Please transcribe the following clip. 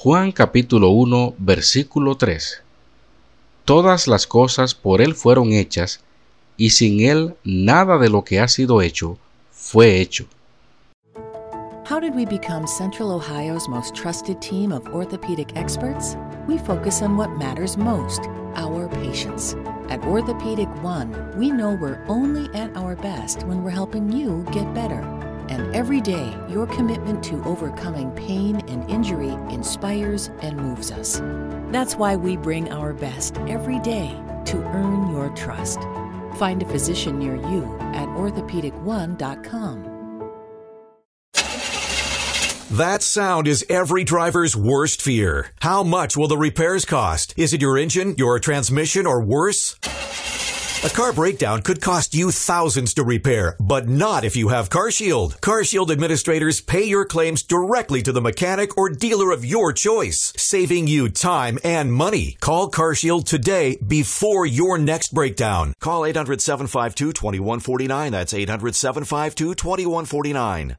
Juan capítulo 1 versículo 3 Todas las cosas por Él fueron hechas, y sin Él nada de lo que ha sido hecho fue hecho. How did we become Central Ohio's most trusted team of orthopedic experts? We focus on what matters most our patients. At Orthopedic One, we know we're only at our best when we're helping you get better. And every day, your commitment to overcoming pain and injury inspires and moves us. That's why we bring our best every day to earn your trust. Find a physician near you at orthopedic1.com. That sound is every driver's worst fear. How much will the repairs cost? Is it your engine, your transmission, or worse? A car breakdown could cost you thousands to repair, but not if you have CarShield. CarShield administrators pay your claims directly to the mechanic or dealer of your choice, saving you time and money. Call CarShield today before your next breakdown. Call 800 752 2149. That's 800 752 2149.